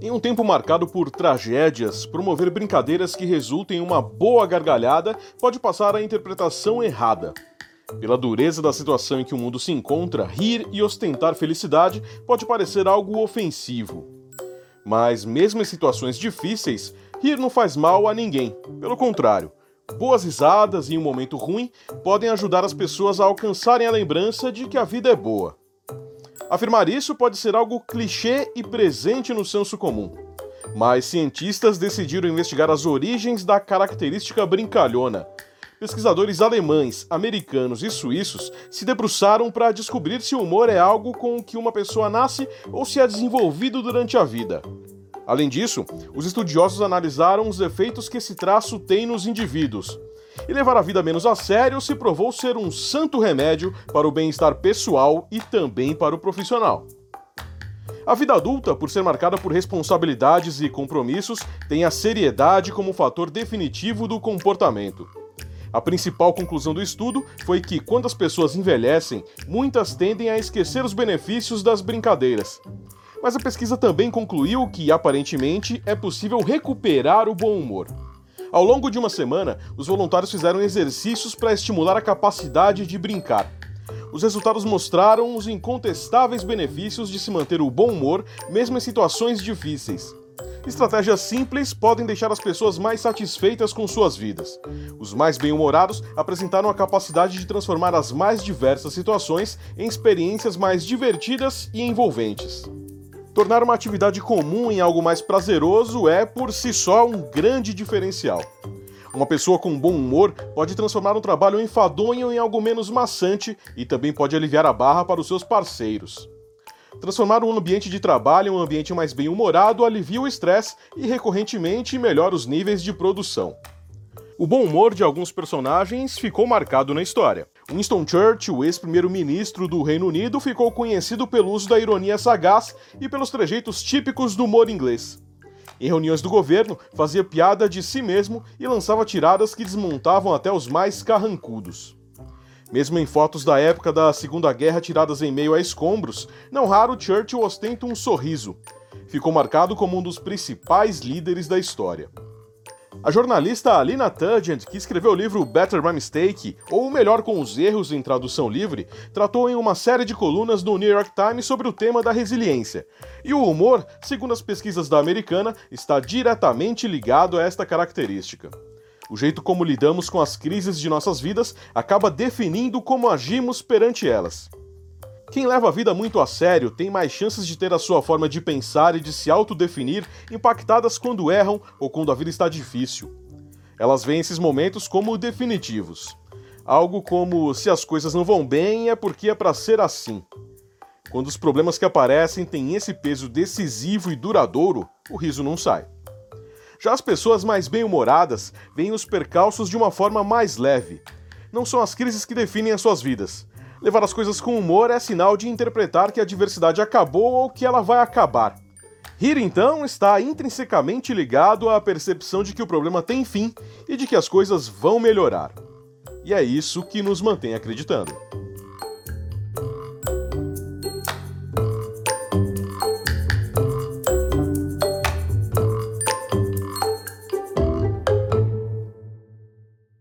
Em um tempo marcado por tragédias, promover brincadeiras que resultem em uma boa gargalhada pode passar a interpretação errada. Pela dureza da situação em que o mundo se encontra, rir e ostentar felicidade pode parecer algo ofensivo. Mas, mesmo em situações difíceis, rir não faz mal a ninguém. Pelo contrário, boas risadas em um momento ruim podem ajudar as pessoas a alcançarem a lembrança de que a vida é boa. Afirmar isso pode ser algo clichê e presente no senso comum. Mas cientistas decidiram investigar as origens da característica brincalhona. Pesquisadores alemães, americanos e suíços se debruçaram para descobrir se o humor é algo com que uma pessoa nasce ou se é desenvolvido durante a vida. Além disso, os estudiosos analisaram os efeitos que esse traço tem nos indivíduos. E levar a vida menos a sério se provou ser um santo remédio para o bem-estar pessoal e também para o profissional. A vida adulta, por ser marcada por responsabilidades e compromissos, tem a seriedade como fator definitivo do comportamento. A principal conclusão do estudo foi que, quando as pessoas envelhecem, muitas tendem a esquecer os benefícios das brincadeiras. Mas a pesquisa também concluiu que, aparentemente, é possível recuperar o bom humor. Ao longo de uma semana, os voluntários fizeram exercícios para estimular a capacidade de brincar. Os resultados mostraram os incontestáveis benefícios de se manter o bom humor, mesmo em situações difíceis. Estratégias simples podem deixar as pessoas mais satisfeitas com suas vidas. Os mais bem-humorados apresentaram a capacidade de transformar as mais diversas situações em experiências mais divertidas e envolventes. Tornar uma atividade comum em algo mais prazeroso é, por si só, um grande diferencial. Uma pessoa com bom humor pode transformar um trabalho enfadonho em algo menos maçante e também pode aliviar a barra para os seus parceiros. Transformar um ambiente de trabalho em um ambiente mais bem-humorado alivia o estresse e, recorrentemente, melhora os níveis de produção. O bom humor de alguns personagens ficou marcado na história. Winston Churchill, ex-primeiro-ministro do Reino Unido, ficou conhecido pelo uso da ironia sagaz e pelos trejeitos típicos do humor inglês. Em reuniões do governo, fazia piada de si mesmo e lançava tiradas que desmontavam até os mais carrancudos. Mesmo em fotos da época da Segunda Guerra tiradas em meio a escombros, não raro Churchill ostenta um sorriso. Ficou marcado como um dos principais líderes da história. A jornalista Alina Turgent, que escreveu o livro Better by Mistake, ou Melhor com os Erros em tradução livre, tratou em uma série de colunas no New York Times sobre o tema da resiliência. E o humor, segundo as pesquisas da americana, está diretamente ligado a esta característica. O jeito como lidamos com as crises de nossas vidas acaba definindo como agimos perante elas. Quem leva a vida muito a sério tem mais chances de ter a sua forma de pensar e de se autodefinir impactadas quando erram ou quando a vida está difícil. Elas veem esses momentos como definitivos. Algo como se as coisas não vão bem é porque é para ser assim. Quando os problemas que aparecem têm esse peso decisivo e duradouro, o riso não sai. Já as pessoas mais bem-humoradas veem os percalços de uma forma mais leve. Não são as crises que definem as suas vidas, Levar as coisas com humor é sinal de interpretar que a diversidade acabou ou que ela vai acabar. Rir, então, está intrinsecamente ligado à percepção de que o problema tem fim e de que as coisas vão melhorar. E é isso que nos mantém acreditando.